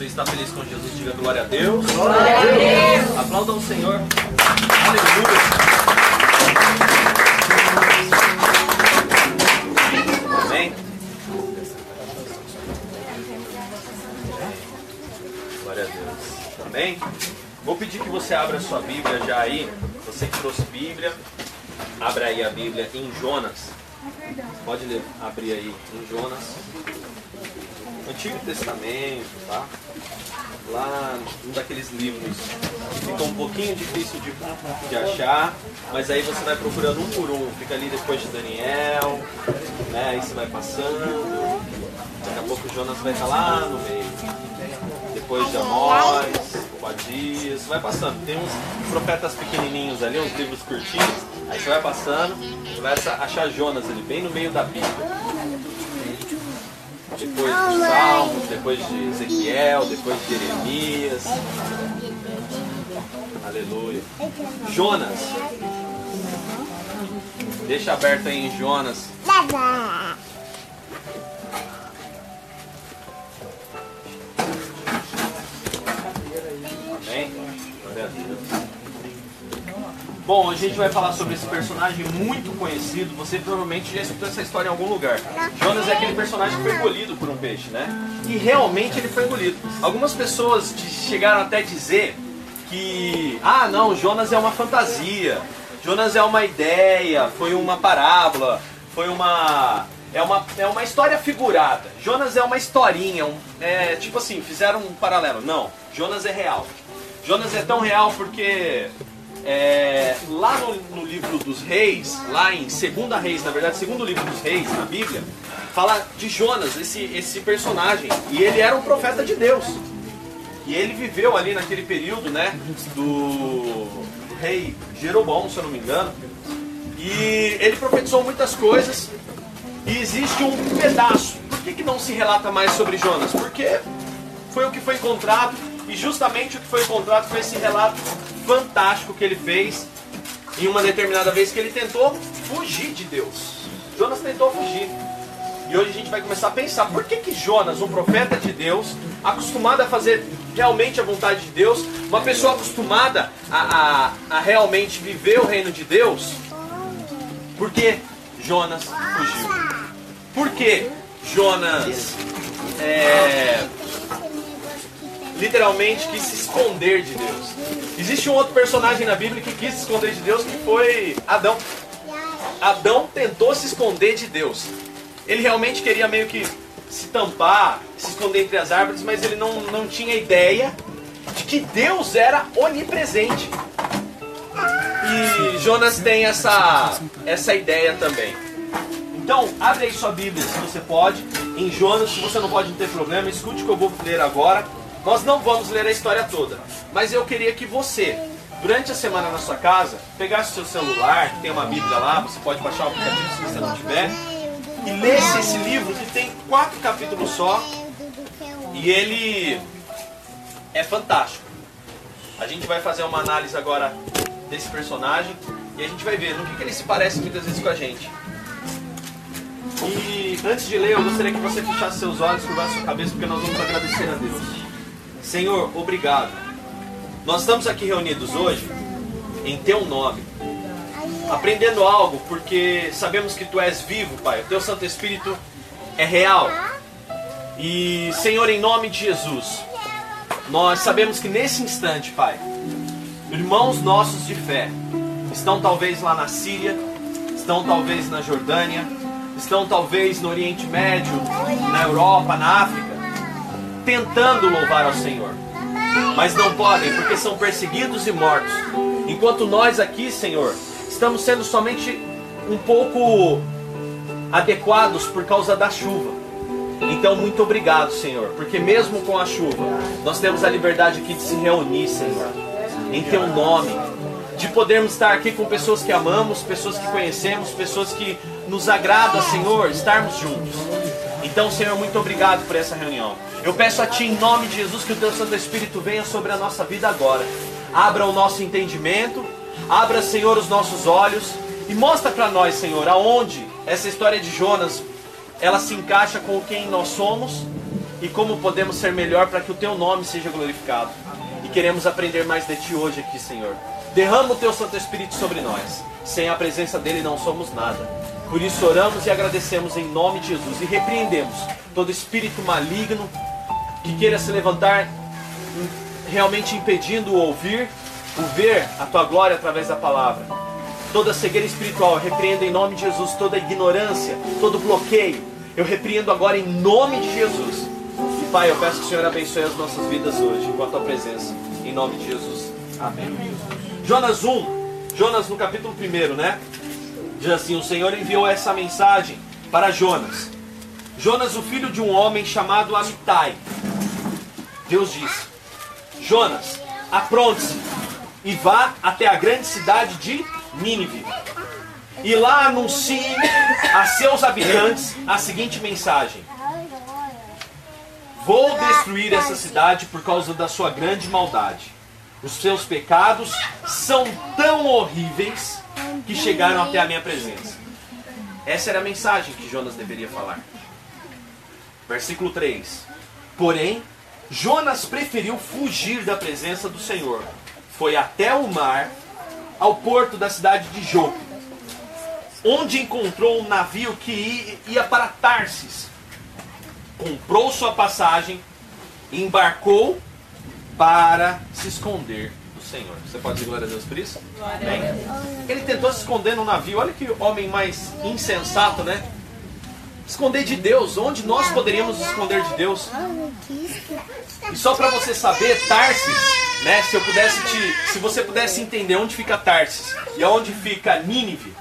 Você está feliz com Jesus? Diga glória a Deus. Glória a Deus. Aplaudam o Senhor. Aleluia. Amém. Glória a Deus. Amém. Vou pedir que você abra a sua Bíblia já aí. Você que trouxe Bíblia, abra aí a Bíblia em Jonas. Pode ler, abrir aí em Jonas. Antigo Testamento, tá? Lá um daqueles livros que fica um pouquinho difícil de, de achar, mas aí você vai procurando um por um. Fica ali depois de Daniel, né? Aí você vai passando. Daqui a pouco Jonas vai estar lá no meio. Depois de Amós, Obadias, vai passando. Tem uns profetas pequenininhos ali, uns livros curtinhos. Aí você vai passando, você vai achar Jonas ali, bem no meio da Bíblia depois de Salmos, depois de Ezequiel, depois de Jeremias. Aleluia. Jonas. Deixa aberto aí em Jonas. Bom, a gente vai falar sobre esse personagem muito conhecido. Você provavelmente já escutou essa história em algum lugar. Jonas é aquele personagem que foi engolido por um peixe, né? E realmente ele foi engolido. Algumas pessoas chegaram até a dizer que, ah, não, Jonas é uma fantasia. Jonas é uma ideia, foi uma parábola, foi uma é uma, é uma história figurada. Jonas é uma historinha, um, é, tipo assim, fizeram um paralelo. Não, Jonas é real. Jonas é tão real porque é, lá no, no, livro dos reis, lá em Segunda Reis, na verdade, segundo livro dos reis na Bíblia, fala de Jonas, esse, esse personagem. E ele era um profeta de Deus. E ele viveu ali naquele período, né, do, do rei Jeroboão, se eu não me engano. E ele profetizou muitas coisas. E existe um pedaço. Por que, que não se relata mais sobre Jonas? Porque foi o que foi encontrado. E justamente o que foi encontrado foi esse relato fantástico que ele fez em uma determinada vez que ele tentou fugir de Deus. Jonas tentou fugir. E hoje a gente vai começar a pensar por que, que Jonas, um profeta de Deus, acostumado a fazer realmente a vontade de Deus, uma pessoa acostumada a, a, a realmente viver o reino de Deus, por que Jonas fugiu? Por que Jonas é, literalmente quis se esconder de Deus. Existe um outro personagem na Bíblia que quis se esconder de Deus, que foi Adão. Adão tentou se esconder de Deus. Ele realmente queria meio que se tampar, se esconder entre as árvores, mas ele não, não tinha ideia de que Deus era onipresente. E Jonas tem essa, essa ideia também. Então, abre aí sua Bíblia, se você pode, em Jonas, se você não pode, não tem problema, escute o que eu vou ler agora. Nós não vamos ler a história toda, mas eu queria que você, durante a semana na sua casa, pegasse o seu celular, tem uma Bíblia lá, você pode baixar o aplicativo se você não tiver, e lesse esse livro que tem quatro capítulos só, e ele é fantástico. A gente vai fazer uma análise agora desse personagem e a gente vai ver no que, que ele se parece muitas vezes com a gente. E antes de ler, eu gostaria que você fechasse seus olhos, curvasse sua cabeça, porque nós vamos agradecer a Deus. Senhor, obrigado. Nós estamos aqui reunidos hoje em Teu nome, aprendendo algo, porque sabemos que Tu és vivo, Pai. O Teu Santo Espírito é real. E, Senhor, em nome de Jesus, nós sabemos que nesse instante, Pai, irmãos nossos de fé estão talvez lá na Síria, estão talvez na Jordânia, estão talvez no Oriente Médio, na Europa, na África tentando louvar ao Senhor. Mas não podem, porque são perseguidos e mortos. Enquanto nós aqui, Senhor, estamos sendo somente um pouco adequados por causa da chuva. Então, muito obrigado, Senhor, porque mesmo com a chuva, nós temos a liberdade aqui de se reunir, Senhor, em Teu nome, de podermos estar aqui com pessoas que amamos, pessoas que conhecemos, pessoas que nos agrada, Senhor, estarmos juntos. Então, Senhor, muito obrigado por essa reunião. Eu peço a Ti, em nome de Jesus, que o Teu Santo Espírito venha sobre a nossa vida agora. Abra o nosso entendimento, abra, Senhor, os nossos olhos e mostra para nós, Senhor, aonde essa história de Jonas ela se encaixa com quem nós somos e como podemos ser melhor para que o teu nome seja glorificado. E queremos aprender mais de ti hoje aqui, Senhor. Derrama o teu Santo Espírito sobre nós. Sem a presença dele não somos nada. Por isso oramos e agradecemos em nome de Jesus e repreendemos todo espírito maligno que queira se levantar realmente impedindo o ouvir, o ver a tua glória através da palavra. Toda cegueira espiritual, eu repreendo em nome de Jesus toda ignorância, todo bloqueio. Eu repreendo agora em nome de Jesus. E Pai, eu peço que o Senhor abençoe as nossas vidas hoje com a tua presença. Em nome de Jesus. Amém. Jonas 1, Jonas no capítulo 1, né? Diz assim: O Senhor enviou essa mensagem para Jonas. Jonas, o filho de um homem chamado Amitai. Deus disse: Jonas, apronte-se e vá até a grande cidade de Nínive. E lá anuncie a seus habitantes a seguinte mensagem: Vou destruir essa cidade por causa da sua grande maldade. Os seus pecados são tão horríveis que chegaram até a minha presença. Essa era a mensagem que Jonas deveria falar. Versículo 3: Porém, Jonas preferiu fugir da presença do Senhor. Foi até o mar, ao porto da cidade de Jope, onde encontrou um navio que ia para Tarsis. Comprou sua passagem, embarcou para se esconder Senhor. Você pode dizer glória a Deus por isso? Bem, ele tentou se esconder no navio. Olha que homem mais insensato, né? Esconder de Deus. Onde nós poderíamos esconder de Deus? E só para você saber, Tarsis, né? Se eu pudesse te, se você pudesse entender onde fica Tarsis e onde fica Nínive,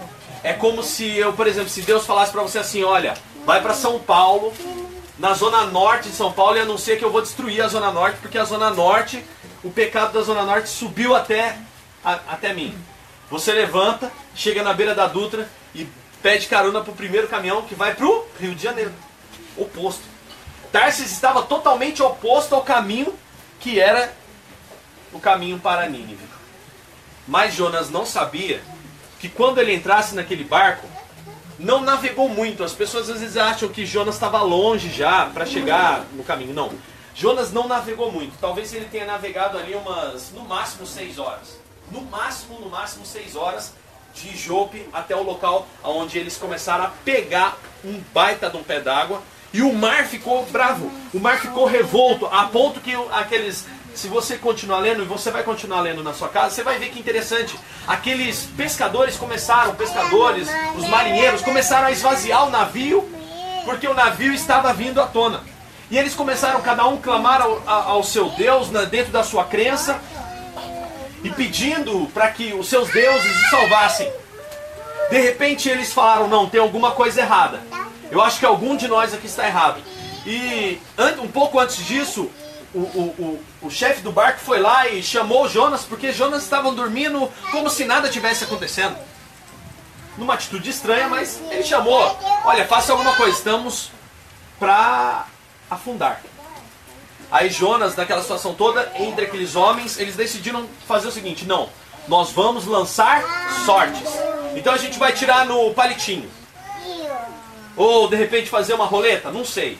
é como se eu, por exemplo, se Deus falasse para você assim, olha, vai para São Paulo, na zona norte de São Paulo e anuncia que eu vou destruir a zona norte, porque a zona norte, o pecado da zona norte subiu até a, até mim. Você levanta, chega na beira da Dutra e pede carona pro primeiro caminhão que vai pro Rio de Janeiro. Oposto. Tarsis estava totalmente oposto ao caminho que era o caminho para Nínive. Mas Jonas não sabia que quando ele entrasse naquele barco, não navegou muito. As pessoas às vezes acham que Jonas estava longe já para chegar no caminho. Não. Jonas não navegou muito. Talvez ele tenha navegado ali umas, no máximo, seis horas. No máximo, no máximo, seis horas de Jope até o local onde eles começaram a pegar um baita de um pé d'água. E o mar ficou bravo, o mar ficou revolto, a ponto que aqueles. Se você continuar lendo, e você vai continuar lendo na sua casa, você vai ver que interessante. Aqueles pescadores começaram, pescadores, os marinheiros, começaram a esvaziar o navio, porque o navio estava vindo à tona. E eles começaram cada um clamar ao, ao seu Deus né, dentro da sua crença, e pedindo para que os seus deuses os salvassem. De repente eles falaram: não, tem alguma coisa errada. Eu acho que algum de nós aqui está errado. E um pouco antes disso, o, o, o, o chefe do barco foi lá e chamou Jonas, porque Jonas estavam dormindo como se nada tivesse acontecendo. Numa atitude estranha, mas ele chamou: Olha, faça alguma coisa, estamos para afundar. Aí Jonas, naquela situação toda, entre aqueles homens, eles decidiram fazer o seguinte: não, nós vamos lançar sortes. Então a gente vai tirar no palitinho. Ou de repente fazer uma roleta? Não sei.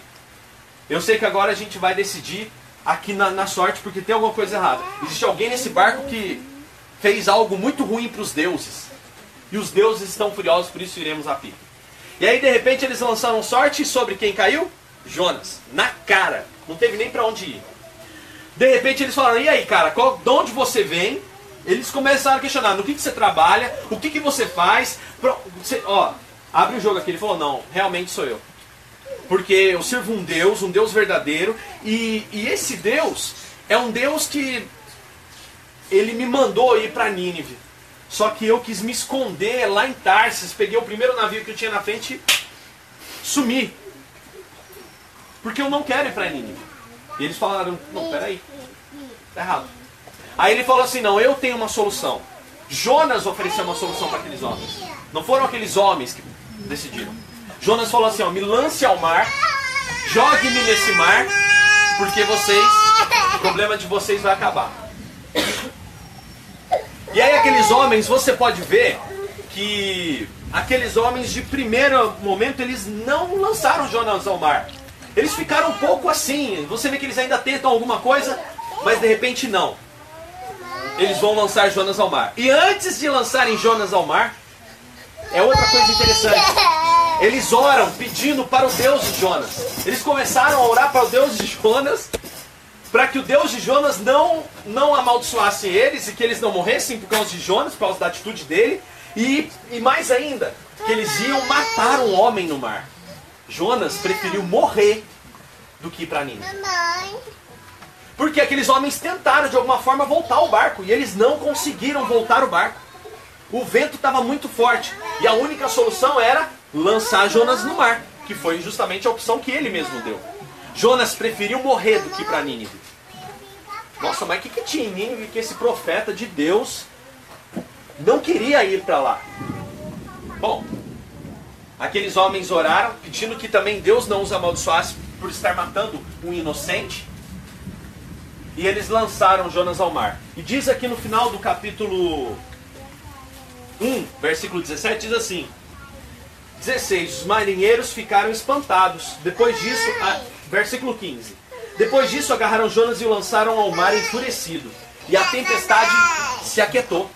Eu sei que agora a gente vai decidir aqui na, na sorte porque tem alguma coisa errada. Existe alguém nesse barco que fez algo muito ruim para os deuses. E os deuses estão furiosos, por isso iremos a pique. E aí de repente eles lançaram sorte sobre quem caiu? Jonas. Na cara. Não teve nem para onde ir. De repente eles falaram: e aí, cara, qual, de onde você vem? Eles começaram a questionar: no que, que você trabalha? O que, que você faz? Pro, você, ó, abre o jogo aqui. Ele falou: não, realmente sou eu. Porque eu sirvo um Deus, um Deus verdadeiro. E, e esse Deus é um Deus que ele me mandou ir para Nínive. Só que eu quis me esconder lá em Tarsis. Peguei o primeiro navio que eu tinha na frente e sumi. Porque eu não quero ir para Nínive. E eles falaram, não, peraí. Tá errado. Aí ele falou assim, não, eu tenho uma solução. Jonas ofereceu uma solução para aqueles homens. Não foram aqueles homens que decidiram. Jonas falou assim, ó, me lance ao mar, jogue-me nesse mar, porque vocês, o problema de vocês vai acabar. E aí aqueles homens, você pode ver que aqueles homens de primeiro momento eles não lançaram Jonas ao mar. Eles ficaram um pouco assim. Você vê que eles ainda tentam alguma coisa, mas de repente não. Eles vão lançar Jonas ao mar. E antes de lançarem Jonas ao mar, é outra coisa interessante. Eles oram pedindo para o Deus de Jonas. Eles começaram a orar para o Deus de Jonas para que o Deus de Jonas não, não amaldiçoasse eles e que eles não morressem por causa de Jonas, por causa da atitude dele. E, e mais ainda, que eles iam matar um homem no mar. Jonas preferiu morrer do que ir para Nínive. Porque aqueles homens tentaram de alguma forma voltar ao barco e eles não conseguiram voltar o barco. O vento estava muito forte e a única solução era lançar Jonas no mar, que foi justamente a opção que ele mesmo deu. Jonas preferiu morrer do que ir para Nínive. Nossa, mas o que, que tinha em Nínive que esse profeta de Deus não queria ir para lá? Bom, aqueles homens oraram, pedindo que também Deus não os amaldiçoasse por estar matando um inocente. E eles lançaram Jonas ao mar. E diz aqui no final do capítulo 1, versículo 17, diz assim: 16: Os marinheiros ficaram espantados. Depois disso, a, versículo 15: Depois disso, agarraram Jonas e o lançaram ao mar enfurecido. E a tempestade se aquietou.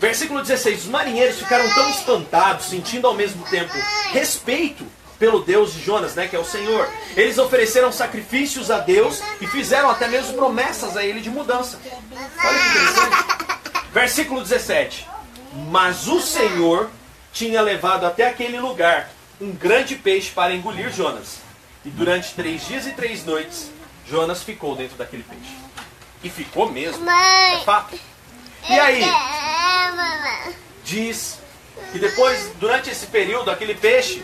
Versículo 16: Os marinheiros ficaram tão espantados, sentindo ao mesmo tempo respeito pelo Deus de Jonas, né, que é o Senhor. Eles ofereceram sacrifícios a Deus e fizeram até mesmo promessas a ele de mudança. Olha que interessante. Versículo 17: Mas o Senhor tinha levado até aquele lugar um grande peixe para engolir Jonas. E durante três dias e três noites, Jonas ficou dentro daquele peixe. E ficou mesmo. É fato. E aí? Diz que depois, durante esse período, aquele peixe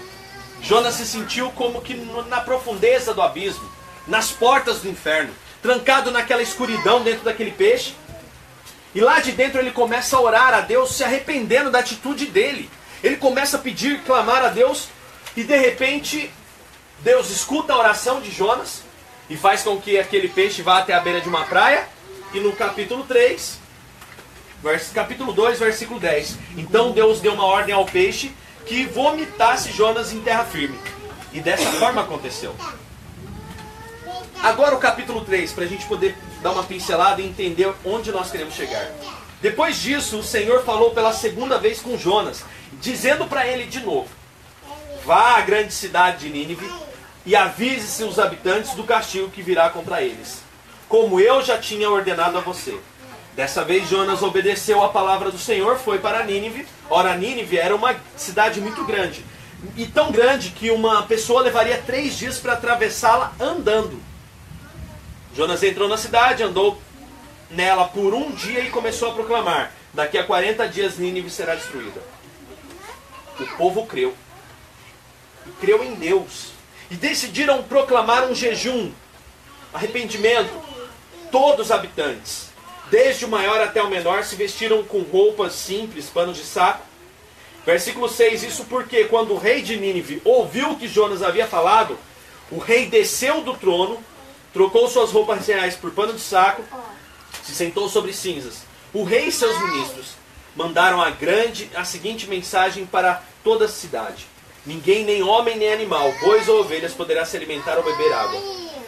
Jonas se sentiu como que na profundeza do abismo, nas portas do inferno, trancado naquela escuridão dentro daquele peixe. E lá de dentro ele começa a orar a Deus, se arrependendo da atitude dele. Ele começa a pedir, clamar a Deus, e de repente Deus escuta a oração de Jonas e faz com que aquele peixe vá até a beira de uma praia. E no capítulo 3, vers, capítulo 2, versículo 10. Então Deus deu uma ordem ao peixe que vomitasse Jonas em terra firme. E dessa forma aconteceu. Agora o capítulo 3, para a gente poder dar uma pincelada e entender onde nós queremos chegar. Depois disso, o Senhor falou pela segunda vez com Jonas, dizendo para ele de novo: Vá à grande cidade de Nínive e avise seus habitantes do castigo que virá contra eles, como eu já tinha ordenado a você. Dessa vez Jonas obedeceu a palavra do Senhor, foi para Nínive. Ora, Nínive era uma cidade muito grande. E tão grande que uma pessoa levaria três dias para atravessá-la andando. Jonas entrou na cidade, andou nela por um dia e começou a proclamar: Daqui a 40 dias Nínive será destruída. O povo creu. E creu em Deus. E decidiram proclamar um jejum, arrependimento. Todos os habitantes desde o maior até o menor, se vestiram com roupas simples, panos de saco. Versículo 6: Isso porque, quando o rei de Nínive ouviu o que Jonas havia falado, o rei desceu do trono, trocou suas roupas reais por pano de saco, se sentou sobre cinzas. O rei e seus ministros mandaram a grande a seguinte mensagem para toda a cidade: Ninguém, nem homem nem animal, bois ou ovelhas, poderá se alimentar ou beber água.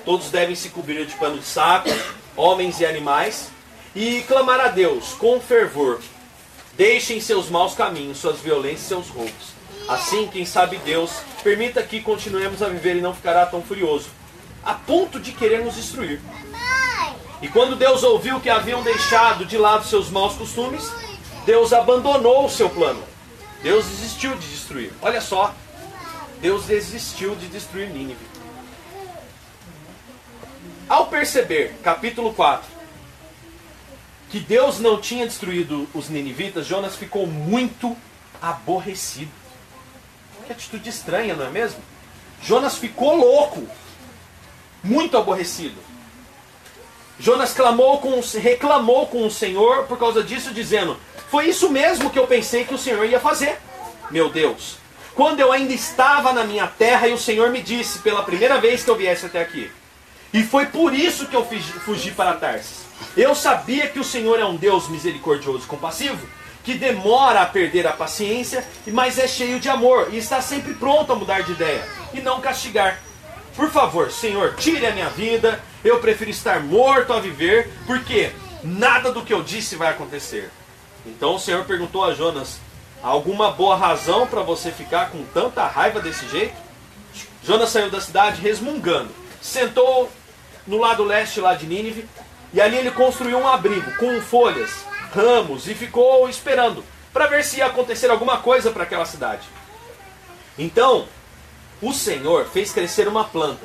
Todos devem se cobrir de pano de saco, homens e animais e clamar a Deus com fervor. Deixem seus maus caminhos, suas violências e seus roubos. Assim, quem sabe Deus, permita que continuemos a viver e não ficará tão furioso, a ponto de querer nos destruir. E quando Deus ouviu que haviam deixado de lado seus maus costumes, Deus abandonou o seu plano. Deus desistiu de destruir. Olha só, Deus desistiu de destruir Nínive. Ao perceber, capítulo 4, que Deus não tinha destruído os ninivitas, Jonas ficou muito aborrecido. Que atitude estranha, não é mesmo? Jonas ficou louco, muito aborrecido. Jonas clamou com, reclamou com o Senhor por causa disso, dizendo: Foi isso mesmo que eu pensei que o Senhor ia fazer, meu Deus. Quando eu ainda estava na minha terra e o Senhor me disse pela primeira vez que eu viesse até aqui. E foi por isso que eu fugi, fugi para Tarsis. Eu sabia que o Senhor é um Deus misericordioso e compassivo, que demora a perder a paciência, mas é cheio de amor e está sempre pronto a mudar de ideia e não castigar. Por favor, Senhor, tire a minha vida. Eu prefiro estar morto a viver, porque nada do que eu disse vai acontecer. Então o Senhor perguntou a Jonas: alguma boa razão para você ficar com tanta raiva desse jeito? Jonas saiu da cidade resmungando, sentou no lado leste lá de Nínive, e ali ele construiu um abrigo com folhas, ramos e ficou esperando para ver se ia acontecer alguma coisa para aquela cidade. Então, o Senhor fez crescer uma planta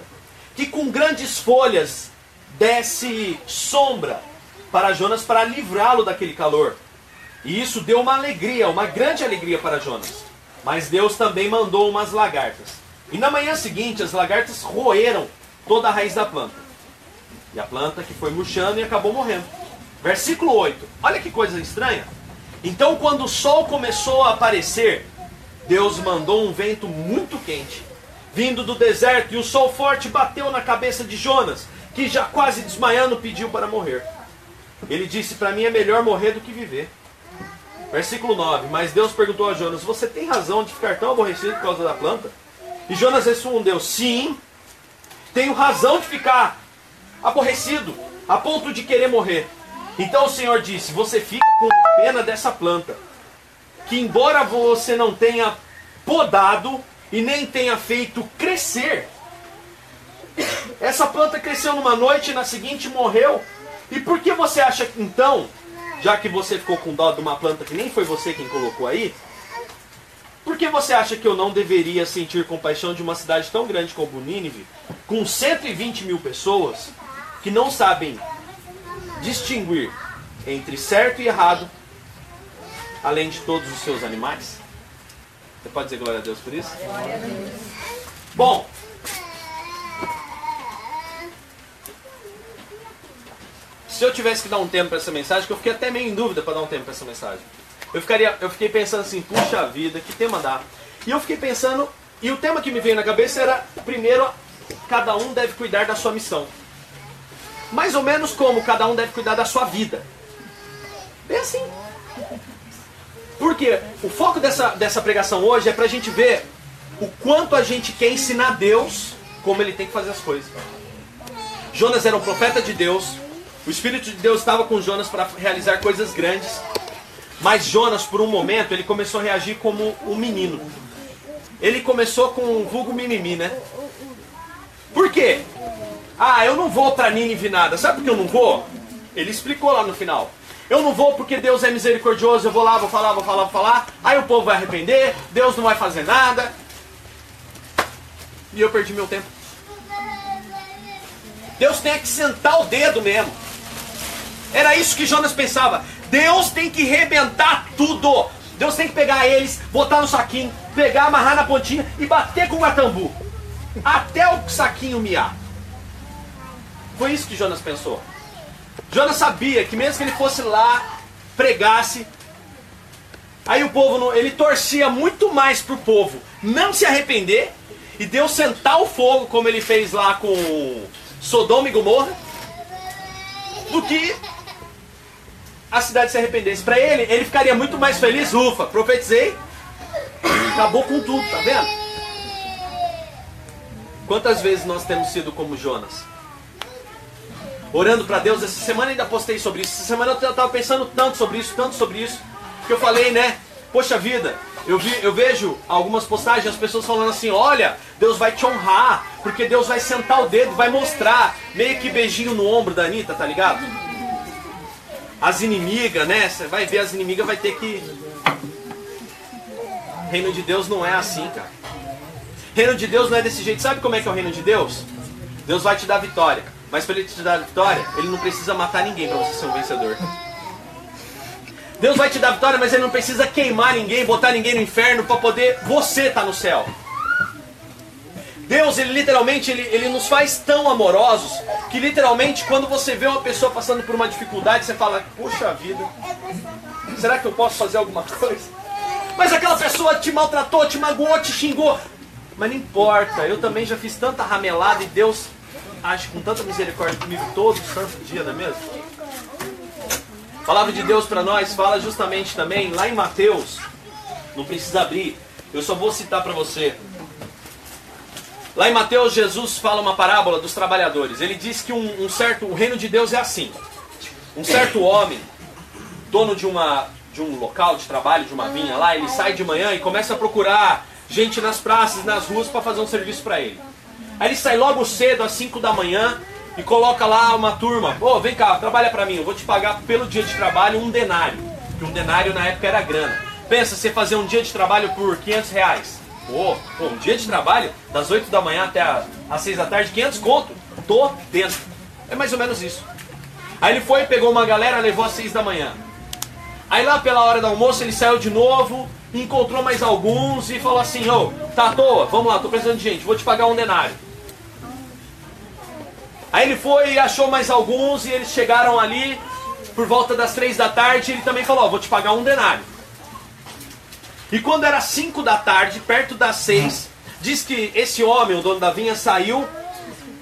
que com grandes folhas desse sombra para Jonas para livrá-lo daquele calor. E isso deu uma alegria, uma grande alegria para Jonas. Mas Deus também mandou umas lagartas. E na manhã seguinte, as lagartas roeram toda a raiz da planta. E a planta que foi murchando e acabou morrendo. Versículo 8. Olha que coisa estranha. Então, quando o sol começou a aparecer, Deus mandou um vento muito quente, vindo do deserto, e o sol forte bateu na cabeça de Jonas, que já quase desmaiando pediu para morrer. Ele disse: Para mim é melhor morrer do que viver. Versículo 9: Mas Deus perguntou a Jonas: Você tem razão de ficar tão aborrecido por causa da planta? E Jonas respondeu: Sim, tenho razão de ficar aborrecido, a ponto de querer morrer. Então o Senhor disse: Você fica com pena dessa planta, que embora você não tenha podado e nem tenha feito crescer, essa planta cresceu numa noite e na seguinte morreu. E por que você acha então, já que você ficou com dó de uma planta que nem foi você quem colocou aí, por que você acha que eu não deveria sentir compaixão de uma cidade tão grande como Nínive, com 120 mil pessoas, que não sabem distinguir entre certo e errado, além de todos os seus animais? Você pode dizer glória a Deus por isso? Bom, se eu tivesse que dar um tempo para essa mensagem, que eu fiquei até meio em dúvida para dar um tempo para essa mensagem. Eu, ficaria, eu fiquei pensando assim, puxa vida, que tema dá? E eu fiquei pensando, e o tema que me veio na cabeça era, primeiro, cada um deve cuidar da sua missão. Mais ou menos como cada um deve cuidar da sua vida. Bem assim. Porque o foco dessa, dessa pregação hoje é para a gente ver o quanto a gente quer ensinar Deus como ele tem que fazer as coisas. Jonas era um profeta de Deus, o Espírito de Deus estava com Jonas para realizar coisas grandes. Mas Jonas, por um momento, ele começou a reagir como um menino. Ele começou com um vulgo mimimi, né? Por quê? Ah, eu não vou para Nínive nada. Sabe por que eu não vou? Ele explicou lá no final. Eu não vou porque Deus é misericordioso, eu vou lá, vou falar, vou falar, vou falar. Aí o povo vai arrepender, Deus não vai fazer nada. E eu perdi meu tempo. Deus tem que sentar o dedo mesmo. Era isso que Jonas pensava. Deus tem que rebentar tudo. Deus tem que pegar eles, botar no saquinho, pegar, amarrar na pontinha e bater com o guatambu. Até o saquinho miar. Foi isso que Jonas pensou. Jonas sabia que mesmo que ele fosse lá, pregasse, aí o povo, não, ele torcia muito mais pro povo não se arrepender e Deus sentar o fogo, como ele fez lá com Sodoma e Gomorra, do que a cidade se arrependesse. Para ele, ele ficaria muito mais feliz. Ufa, profetizei. Acabou com tudo, tá vendo? Quantas vezes nós temos sido como Jonas? Orando para Deus, essa semana ainda postei sobre isso. Essa semana eu estava pensando tanto sobre isso, tanto sobre isso, que eu falei, né? Poxa vida, eu, vi, eu vejo algumas postagens, as pessoas falando assim: olha, Deus vai te honrar, porque Deus vai sentar o dedo, vai mostrar, meio que beijinho no ombro da Anitta, tá ligado? as inimigas, né? Você vai ver as inimigas, vai ter que. Reino de Deus não é assim, cara. Reino de Deus não é desse jeito. Sabe como é que é o reino de Deus? Deus vai te dar vitória. Mas para ele te dar vitória, ele não precisa matar ninguém para você ser um vencedor. Deus vai te dar vitória, mas ele não precisa queimar ninguém, botar ninguém no inferno para poder você estar tá no céu. Deus, ele literalmente, ele, ele nos faz tão amorosos que literalmente quando você vê uma pessoa passando por uma dificuldade, você fala, puxa vida, será que eu posso fazer alguma coisa? Mas aquela pessoa te maltratou, te magoou, te xingou. Mas não importa, eu também já fiz tanta ramelada e Deus age com tanta misericórdia comigo todo santo dia, não é mesmo? A palavra de Deus para nós fala justamente também lá em Mateus, não precisa abrir, eu só vou citar para você. Lá em Mateus, Jesus fala uma parábola dos trabalhadores. Ele diz que um, um certo, o reino de Deus é assim. Um certo homem, dono de, uma, de um local de trabalho, de uma vinha lá, ele sai de manhã e começa a procurar gente nas praças, nas ruas para fazer um serviço para ele. Aí ele sai logo cedo, às 5 da manhã, e coloca lá uma turma. Ô, oh, vem cá, trabalha para mim, eu vou te pagar pelo dia de trabalho um denário. Que um denário na época era grana. Pensa, você fazer um dia de trabalho por 500 reais. Pô, pô, um dia de trabalho, das 8 da manhã até as 6 da tarde, 500 conto. Tô dentro. É mais ou menos isso. Aí ele foi, pegou uma galera, levou às 6 da manhã. Aí lá pela hora do almoço ele saiu de novo, encontrou mais alguns e falou assim, ô, oh, tá à toa, vamos lá, tô precisando de gente, vou te pagar um denário. Aí ele foi e achou mais alguns e eles chegaram ali por volta das três da tarde. Ele também falou: oh, vou te pagar um denário. E quando era cinco da tarde, perto das seis, diz que esse homem, o dono da vinha, saiu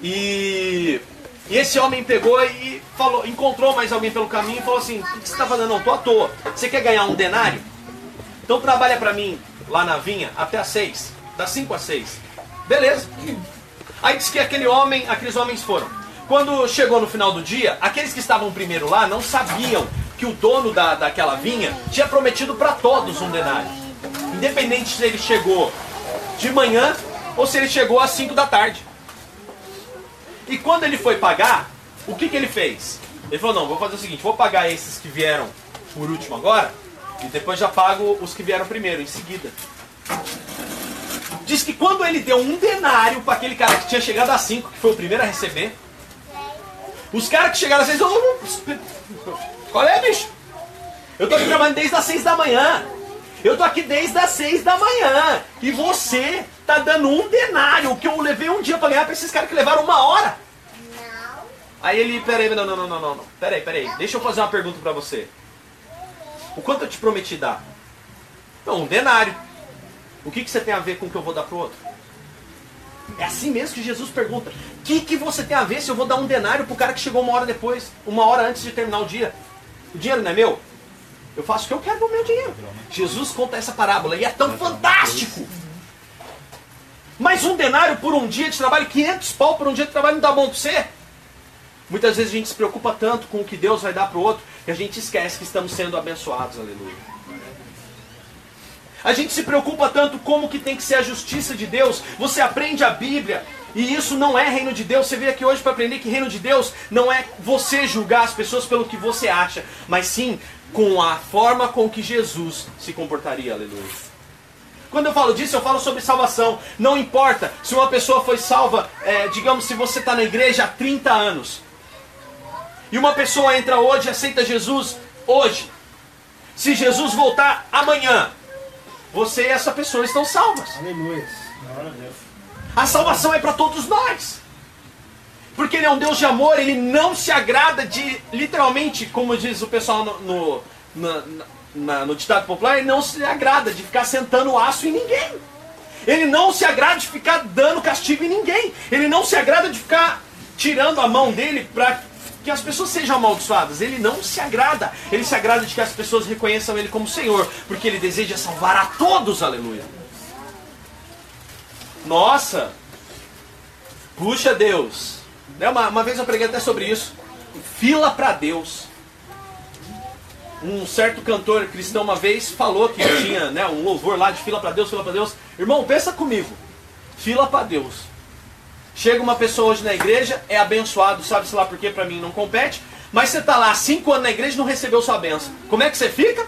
e, e esse homem pegou e falou, encontrou mais alguém pelo caminho e falou assim: O que você está fazendo? Não, tô à toa. Você quer ganhar um denário? Então trabalha para mim lá na vinha até as seis, das cinco às seis. Beleza. Aí diz que aquele homem, aqueles homens foram. Quando chegou no final do dia, aqueles que estavam primeiro lá não sabiam que o dono da, daquela vinha tinha prometido para todos um denário. Independente se ele chegou de manhã ou se ele chegou às 5 da tarde. E quando ele foi pagar, o que, que ele fez? Ele falou: Não, vou fazer o seguinte, vou pagar esses que vieram por último agora, e depois já pago os que vieram primeiro, em seguida. Diz que quando ele deu um denário para aquele cara que tinha chegado às 5, que foi o primeiro a receber, os caras que chegaram às seis, oh, qual é, bicho? Eu tô aqui trabalhando desde as seis da manhã. Eu tô aqui desde as seis da manhã. E você tá dando um denário, que eu levei um dia para ganhar pra esses caras que levaram uma hora. Não. Aí ele, peraí, não, não, não, não, não, não. Peraí, peraí. Deixa eu fazer uma pergunta para você. O quanto eu te prometi dar? Não, um denário. O que, que você tem a ver com o que eu vou dar pro outro? É assim mesmo que Jesus pergunta: O que, que você tem a ver se eu vou dar um denário pro cara que chegou uma hora depois, uma hora antes de terminar o dia? O dinheiro não é meu? Eu faço o que eu quero com o meu dinheiro. Jesus conta essa parábola e é tão fantástico. Mas um denário por um dia de trabalho, 500 pau por um dia de trabalho, não dá bom para você? Muitas vezes a gente se preocupa tanto com o que Deus vai dar para o outro que a gente esquece que estamos sendo abençoados, aleluia. A gente se preocupa tanto como que tem que ser a justiça de Deus. Você aprende a Bíblia e isso não é reino de Deus. Você veio aqui hoje para aprender que reino de Deus não é você julgar as pessoas pelo que você acha, mas sim com a forma com que Jesus se comportaria. Aleluia. Quando eu falo disso, eu falo sobre salvação. Não importa se uma pessoa foi salva, é, digamos, se você está na igreja há 30 anos. E uma pessoa entra hoje e aceita Jesus hoje. Se Jesus voltar amanhã, você e essa pessoa estão salvas. Aleluia. A salvação é para todos nós. Porque ele é um Deus de amor, ele não se agrada de, literalmente, como diz o pessoal no, no, na, na, no ditado popular, ele não se agrada de ficar sentando aço em ninguém. Ele não se agrada de ficar dando castigo em ninguém. Ele não se agrada de ficar tirando a mão dele para que as pessoas sejam amaldiçoadas. Ele não se agrada. Ele se agrada de que as pessoas reconheçam Ele como Senhor, porque Ele deseja salvar a todos. Aleluia. Nossa! Puxa Deus! Né, uma, uma vez eu preguei até sobre isso. Fila para Deus. Um certo cantor cristão uma vez falou que tinha né, um louvor lá de fila para Deus, fila para Deus. Irmão, pensa comigo. Fila para Deus Chega uma pessoa hoje na igreja, é abençoado, sabe-se lá porque para mim não compete, mas você está lá há cinco anos na igreja e não recebeu sua benção. Como é que você fica?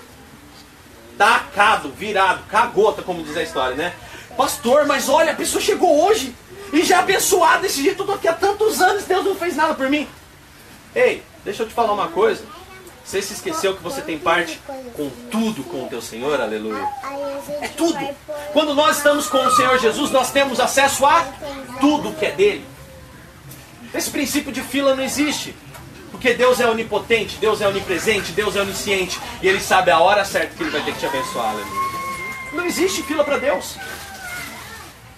Tacado, virado, cagota, como diz a história, né? Pastor, mas olha, a pessoa chegou hoje e já abençoada desse jeito, eu tô aqui há tantos anos, Deus não fez nada por mim. Ei, deixa eu te falar uma coisa. Você se esqueceu que você tem parte com tudo com o teu Senhor, aleluia. É tudo. Quando nós estamos com o Senhor Jesus, nós temos acesso a tudo que é dele. Esse princípio de fila não existe. Porque Deus é onipotente, Deus é onipresente, Deus é onisciente. E Ele sabe a hora certa que Ele vai ter que te abençoar, aleluia. Não existe fila para Deus.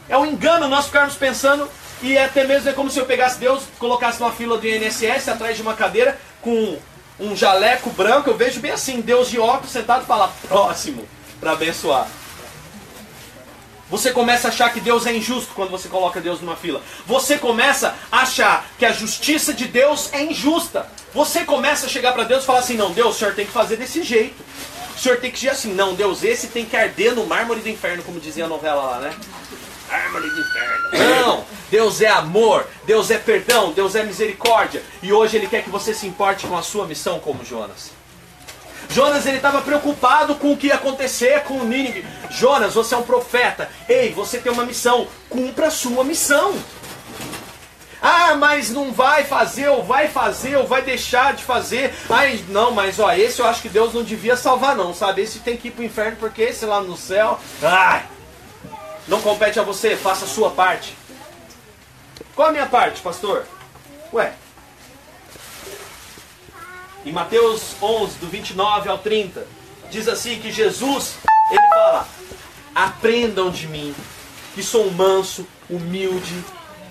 É um engano nós ficarmos pensando, e até mesmo é como se eu pegasse Deus, colocasse numa fila do INSS atrás de uma cadeira com um jaleco branco, eu vejo bem assim, Deus de óculos sentado e fala próximo para abençoar. Você começa a achar que Deus é injusto quando você coloca Deus numa fila. Você começa a achar que a justiça de Deus é injusta. Você começa a chegar para Deus e falar assim: não, Deus, o senhor tem que fazer desse jeito. O senhor tem que dizer assim: não, Deus, esse tem que arder no mármore do inferno, como dizia a novela lá, né? Mármore do inferno. Não, Deus é amor, Deus é perdão, Deus é misericórdia. E hoje Ele quer que você se importe com a sua missão como Jonas. Jonas ele estava preocupado com o que ia acontecer com o Nínive. Jonas, você é um profeta. Ei, você tem uma missão. Cumpra a sua missão. Ah, mas não vai fazer, ou vai fazer, ou vai deixar de fazer. Ai, não, mas ó, esse eu acho que Deus não devia salvar, não, sabe? Esse tem que ir para o inferno, porque esse lá no céu. Ai, não compete a você, faça a sua parte. Qual a minha parte, pastor? Ué, em Mateus 11, do 29 ao 30, diz assim que Jesus, ele fala: Aprendam de mim, que sou manso, humilde,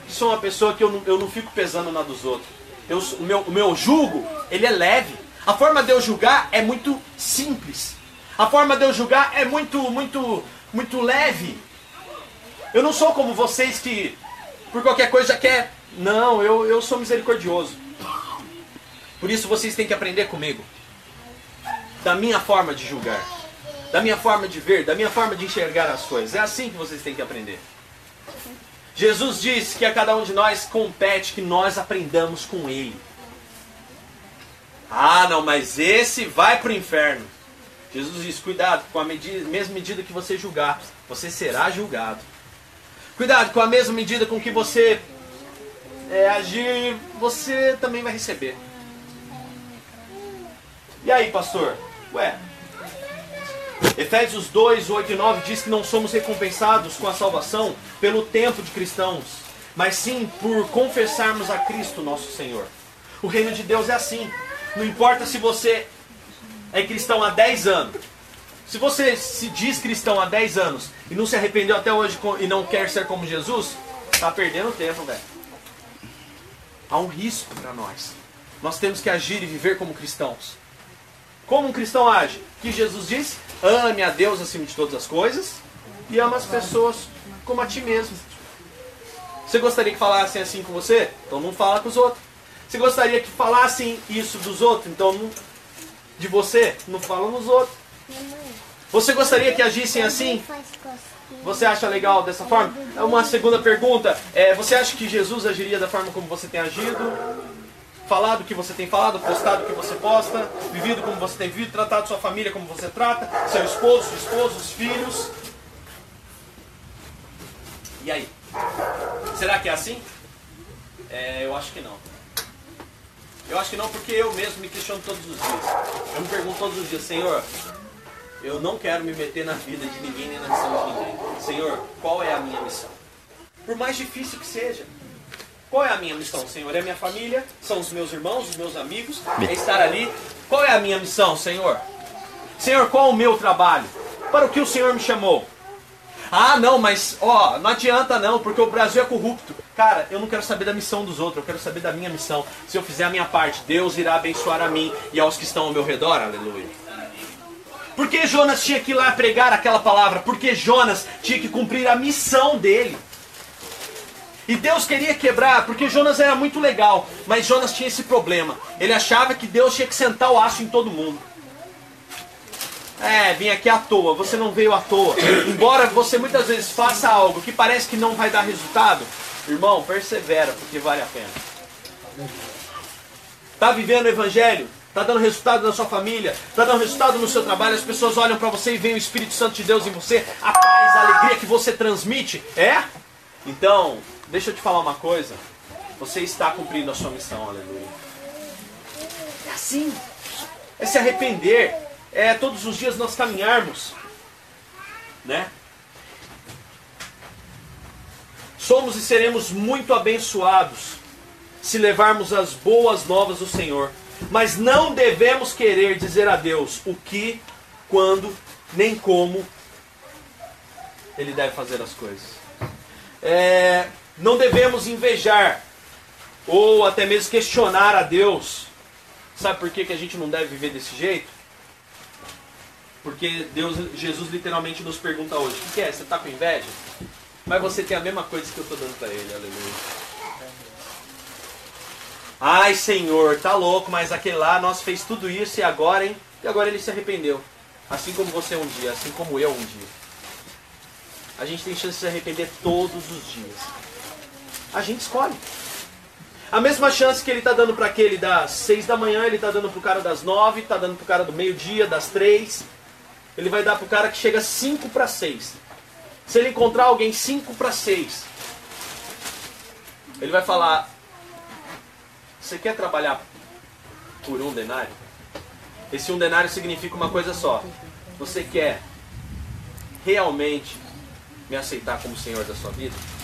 que sou uma pessoa que eu não, eu não fico pesando na dos outros. Eu, o, meu, o meu julgo, ele é leve. A forma de eu julgar é muito simples. A forma de eu julgar é muito, muito, muito leve. Eu não sou como vocês que por qualquer coisa quer. Não, eu, eu sou misericordioso. Por isso vocês têm que aprender comigo. Da minha forma de julgar. Da minha forma de ver, da minha forma de enxergar as coisas. É assim que vocês têm que aprender. Jesus disse que a cada um de nós compete que nós aprendamos com Ele. Ah, não, mas esse vai para o inferno. Jesus diz: cuidado, com a medida, mesma medida que você julgar, você será julgado. Cuidado, com a mesma medida com que você é, agir, você também vai receber. E aí, pastor? Ué, Efésios 2, 8 e 9 diz que não somos recompensados com a salvação pelo tempo de cristãos, mas sim por confessarmos a Cristo nosso Senhor. O reino de Deus é assim. Não importa se você é cristão há 10 anos. Se você se diz cristão há 10 anos e não se arrependeu até hoje e não quer ser como Jesus, está perdendo tempo, velho. Há um risco para nós. Nós temos que agir e viver como cristãos. Como um cristão age? Que Jesus disse: ame a Deus acima de todas as coisas e ama as pessoas como a ti mesmo. Você gostaria que falassem assim com você? Então não fala com os outros. Você gostaria que falassem isso dos outros? Então não, de você? Não fala nos outros. Você gostaria que agissem assim? Você acha legal dessa forma? Uma segunda pergunta. É, você acha que Jesus agiria da forma como você tem agido? Falado o que você tem falado, postado o que você posta, vivido como você tem vivido, tratado sua família como você trata, seu esposo, sua esposa, os filhos. E aí? Será que é assim? É, eu acho que não. Eu acho que não porque eu mesmo me questiono todos os dias. Eu me pergunto todos os dias, Senhor, eu não quero me meter na vida de ninguém nem na missão de ninguém. Senhor, qual é a minha missão? Por mais difícil que seja. Qual é a minha missão, Senhor? É a minha família? São os meus irmãos, os meus amigos? É estar ali? Qual é a minha missão, Senhor? Senhor, qual é o meu trabalho? Para o que o Senhor me chamou? Ah, não, mas ó, não adianta não, porque o Brasil é corrupto. Cara, eu não quero saber da missão dos outros, eu quero saber da minha missão. Se eu fizer a minha parte, Deus irá abençoar a mim e aos que estão ao meu redor, aleluia. Por que Jonas tinha que ir lá pregar aquela palavra? Porque Jonas tinha que cumprir a missão dele. E Deus queria quebrar, porque Jonas era muito legal, mas Jonas tinha esse problema. Ele achava que Deus tinha que sentar o aço em todo mundo. É, vim aqui à toa, você não veio à toa. Embora você muitas vezes faça algo que parece que não vai dar resultado, irmão, persevera, porque vale a pena. Tá vivendo o evangelho? Tá dando resultado na sua família? Tá dando resultado no seu trabalho? As pessoas olham para você e veem o Espírito Santo de Deus em você, a paz, a alegria que você transmite? É? Então, Deixa eu te falar uma coisa. Você está cumprindo a sua missão, aleluia. É assim. É se arrepender. É todos os dias nós caminharmos. Né? Somos e seremos muito abençoados se levarmos as boas novas do Senhor. Mas não devemos querer dizer a Deus o que, quando, nem como Ele deve fazer as coisas. É, não devemos invejar ou até mesmo questionar a Deus. Sabe por que, que a gente não deve viver desse jeito? Porque Deus, Jesus literalmente nos pergunta hoje: o que é? Você está com inveja? Mas você tem a mesma coisa que eu estou dando para ele, aleluia. Ai Senhor, tá louco, mas aquele lá nós fez tudo isso e agora, hein? E agora ele se arrependeu. Assim como você um dia, assim como eu um dia. A gente tem chance de se arrepender todos os dias. A gente escolhe. A mesma chance que ele está dando para aquele das seis da manhã, ele está dando para o cara das nove, está dando para o cara do meio-dia, das três. Ele vai dar para o cara que chega cinco para seis. Se ele encontrar alguém cinco para seis, ele vai falar: Você quer trabalhar por um denário? Esse um denário significa uma coisa só. Você quer realmente me aceitar como Senhor da sua vida?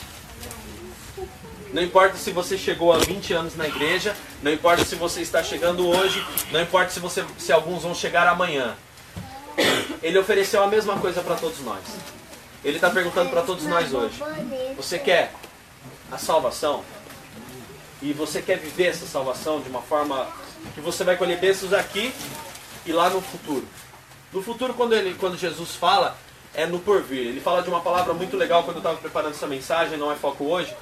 Não importa se você chegou há 20 anos na igreja, não importa se você está chegando hoje, não importa se, você, se alguns vão chegar amanhã. Ele ofereceu a mesma coisa para todos nós. Ele está perguntando para todos nós hoje: Você quer a salvação? E você quer viver essa salvação de uma forma que você vai colher bênçãos aqui e lá no futuro? No futuro, quando, ele, quando Jesus fala, é no porvir. Ele fala de uma palavra muito legal quando eu estava preparando essa mensagem, não é foco hoje,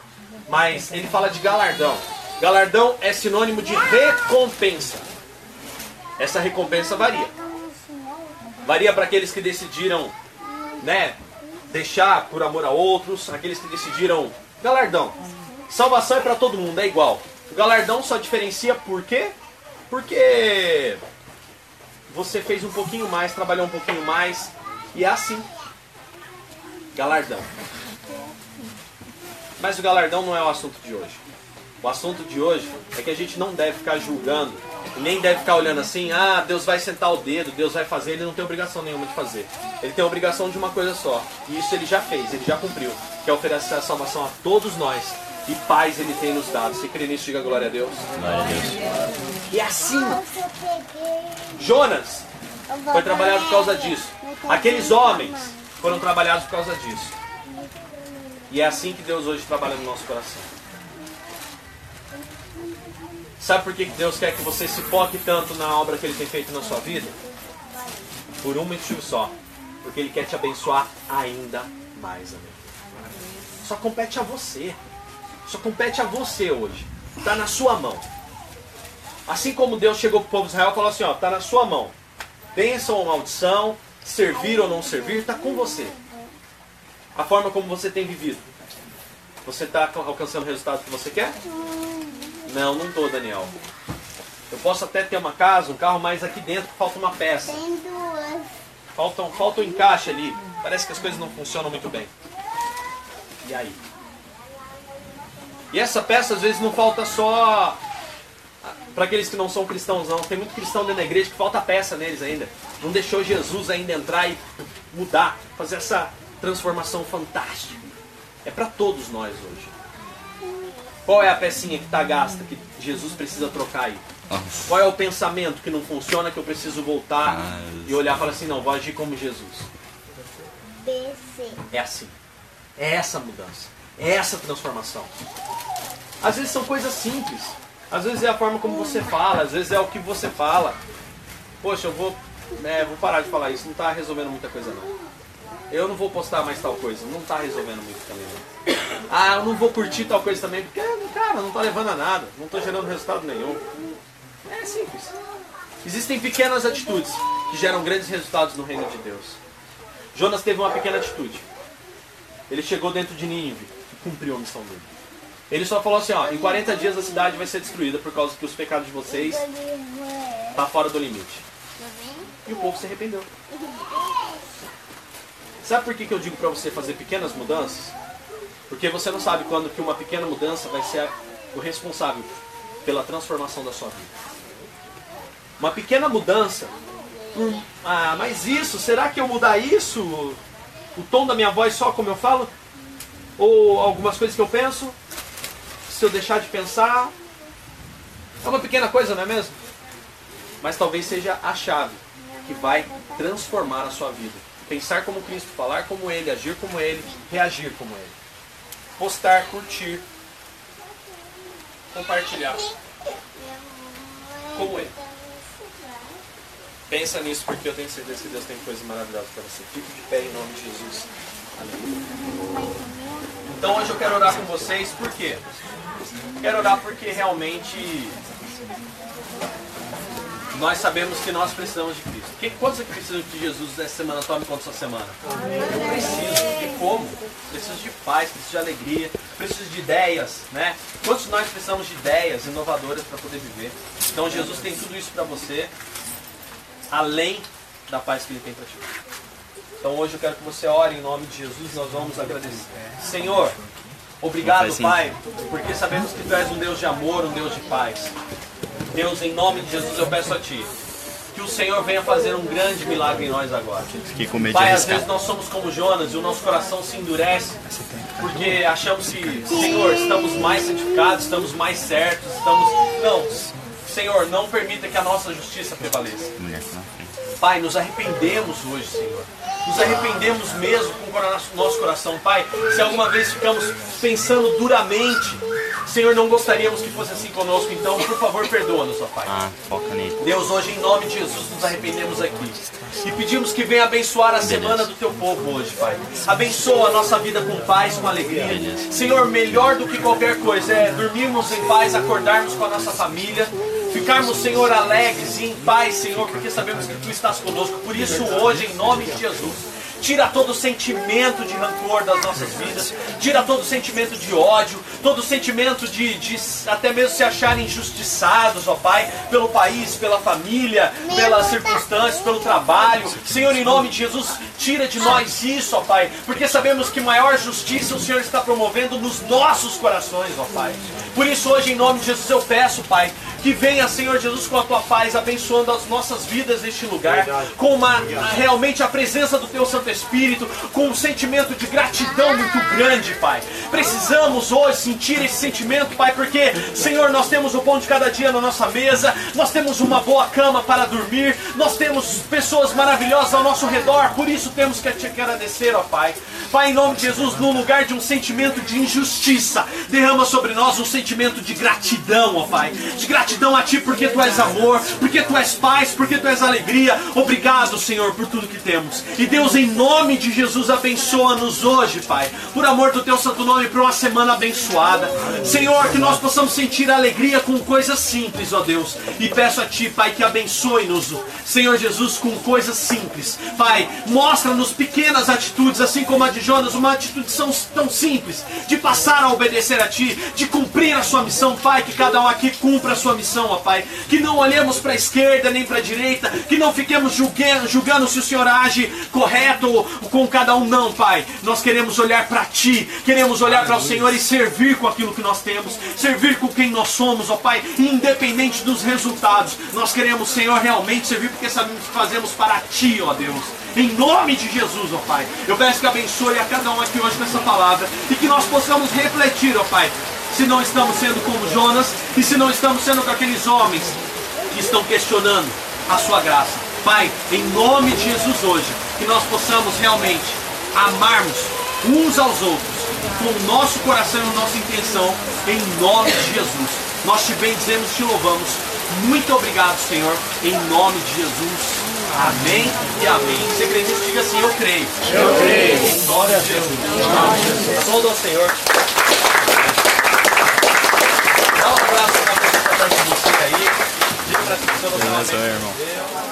mas ele fala de galardão. Galardão é sinônimo de recompensa. Essa recompensa varia. Varia para aqueles que decidiram, né, deixar por amor a outros, aqueles que decidiram galardão. Salvação é para todo mundo, é igual. O galardão só diferencia por quê? Porque você fez um pouquinho mais, trabalhou um pouquinho mais, e é assim. Galardão. Mas o galardão não é o assunto de hoje. O assunto de hoje é que a gente não deve ficar julgando, nem deve ficar olhando assim, ah, Deus vai sentar o dedo, Deus vai fazer, ele não tem obrigação nenhuma de fazer. Ele tem obrigação de uma coisa só, e isso ele já fez, ele já cumpriu, que é oferecer a salvação a todos nós, e paz ele tem nos dado. Se crê nisso, diga glória a Deus. Glória a Deus. E assim, Jonas foi trabalhado por causa disso. Aqueles homens foram trabalhados por causa disso. E é assim que Deus hoje trabalha no nosso coração. Sabe por que Deus quer que você se foque tanto na obra que Ele tem feito na sua vida? Por um motivo só. Porque Ele quer te abençoar ainda mais, amigo. Só compete a você. Só compete a você hoje. Está na sua mão. Assim como Deus chegou para o povo de Israel e falou assim: ó, está na sua mão. Bênção ou maldição, servir ou não servir, está com você a forma como você tem vivido? Você está alcançando o resultado que você quer? Não, não estou, Daniel. Eu posso até ter uma casa, um carro, mas aqui dentro falta uma peça. Tem duas. Falta, falta um encaixe ali. Parece que as coisas não funcionam muito bem. E aí? E essa peça às vezes não falta só para aqueles que não são cristãos, não. Tem muito cristão dentro da igreja que falta peça neles ainda. Não deixou Jesus ainda entrar e mudar, fazer essa transformação fantástica. É para todos nós hoje. Qual é a pecinha que está gasta que Jesus precisa trocar aí? Qual é o pensamento que não funciona que eu preciso voltar ah, e olhar e falar assim, não, vou agir como Jesus? É assim. É essa mudança. É essa transformação. Às vezes são coisas simples. Às vezes é a forma como você fala, às vezes é o que você fala. Poxa, eu vou, é, vou parar de falar isso, não está resolvendo muita coisa não eu não vou postar mais tal coisa. Não está resolvendo muito também. Não. Ah, eu não vou curtir tal coisa também, porque, cara, não está levando a nada. Não estou gerando resultado nenhum. É simples. Existem pequenas atitudes que geram grandes resultados no reino de Deus. Jonas teve uma pequena atitude. Ele chegou dentro de Nínive e cumpriu a missão dele. Ele só falou assim, ó, em 40 dias a cidade vai ser destruída por causa que os pecados de vocês tá fora do limite. E o povo se arrependeu. Sabe por que, que eu digo para você fazer pequenas mudanças? Porque você não sabe quando que uma pequena mudança vai ser o responsável pela transformação da sua vida. Uma pequena mudança. Por, ah, mas isso, será que eu mudar isso? O tom da minha voz só como eu falo? Ou algumas coisas que eu penso? Se eu deixar de pensar? É uma pequena coisa, não é mesmo? Mas talvez seja a chave que vai transformar a sua vida pensar como Cristo, falar como Ele, agir como Ele, reagir como Ele. Postar, curtir, compartilhar como Ele. Pensa nisso porque eu tenho certeza que Deus tem coisas maravilhosas para você. Fique de pé em nome de Jesus. Amém. Então hoje eu quero orar com vocês, por quê? Quero orar porque realmente nós sabemos que nós precisamos de Cristo. Quem, quantos aqui precisam de Jesus nessa semana? Tome conta sua semana. Eu preciso. E como? Preciso de paz, preciso de alegria, preciso de ideias, né? Quantos nós precisamos de ideias inovadoras para poder viver? Então Jesus tem tudo isso para você, além da paz que Ele tem para ti. Então hoje eu quero que você ore em nome de Jesus, nós vamos agradecer. Senhor, obrigado, Pai, porque sabemos que Tu és um Deus de amor, um Deus de paz. Deus, em nome de Jesus, eu peço a Ti que o Senhor venha fazer um grande milagre em nós agora. Pai, às vezes nós somos como Jonas e o nosso coração se endurece porque achamos que, Senhor, estamos mais santificados, estamos mais certos, estamos. Não, Senhor, não permita que a nossa justiça prevaleça. Pai, nos arrependemos hoje, Senhor. Nos arrependemos mesmo com o nosso coração, Pai. Se alguma vez ficamos pensando duramente Senhor, não gostaríamos que fosse assim conosco, então, por favor, perdoa-nos, ó Pai. Ah, foca nele. Deus, hoje, em nome de Jesus, nos arrependemos aqui. E pedimos que venha abençoar a semana do teu povo hoje, Pai. Abençoa a nossa vida com paz, com alegria. Senhor, melhor do que qualquer coisa é dormirmos em paz, acordarmos com a nossa família. Ficarmos, Senhor, alegres e em paz, Senhor, porque sabemos que Tu estás conosco. Por isso, hoje, em nome de Jesus, Tira todo sentimento de rancor das nossas vidas. Tira todo sentimento de ódio. Todo sentimento de, de até mesmo se acharem injustiçados, ó Pai, pelo país, pela família, pelas circunstâncias, pelo trabalho. Senhor, em nome de Jesus, tira de nós isso, ó Pai. Porque sabemos que maior justiça o Senhor está promovendo nos nossos corações, ó Pai. Por isso, hoje, em nome de Jesus, eu peço, Pai, que venha, Senhor Jesus, com a tua paz, abençoando as nossas vidas neste lugar, com uma, realmente a presença do teu Santo Espírito, com um sentimento de gratidão muito grande, Pai. Precisamos hoje sentir esse sentimento, Pai, porque, Senhor, nós temos o pão de cada dia na nossa mesa, nós temos uma boa cama para dormir, nós temos pessoas maravilhosas ao nosso redor, por isso temos que te agradecer, ó Pai. Pai, em nome de Jesus, no lugar de um sentimento de injustiça, derrama sobre nós um sentimento de gratidão, ó Pai. De gratidão a Ti porque Tu és amor, porque Tu és paz, porque Tu és alegria. Obrigado, Senhor, por tudo que temos. E Deus, em nome de Jesus, abençoa-nos hoje, Pai. Por amor do Teu santo nome, para uma semana abençoada. Senhor, que nós possamos sentir alegria com coisas simples, ó Deus. E peço a Ti, Pai, que abençoe-nos, Senhor Jesus, com coisas simples. Pai, mostra-nos pequenas atitudes, assim como a de Jonas, uma atitude tão simples de passar a obedecer a Ti, de cumprir a sua missão, Pai, que cada um aqui cumpra a sua missão, ó Pai, que não olhemos para a esquerda nem para a direita, que não fiquemos julgando, julgando se o Senhor age correto com cada um, não, Pai. Nós queremos olhar para Ti, queremos olhar para o Senhor e servir com aquilo que nós temos, servir com quem nós somos, ó Pai, independente dos resultados. Nós queremos, Senhor, realmente servir porque sabemos que fazemos para Ti, ó Deus. Em nome de Jesus, ó Pai. Eu peço que abençoe a cada um aqui hoje com essa palavra e que nós possamos refletir, ó Pai, se não estamos sendo como Jonas e se não estamos sendo com aqueles homens que estão questionando a sua graça. Pai, em nome de Jesus hoje, que nós possamos realmente amarmos uns aos outros com o nosso coração e a nossa intenção, em nome de Jesus. Nós te bendizemos, te louvamos. Muito obrigado, Senhor, em nome de Jesus. Amém e amém. Segredista, diga assim: Eu creio. Eu creio. Glória a Deus. Você que está perto de você aí. Irmão.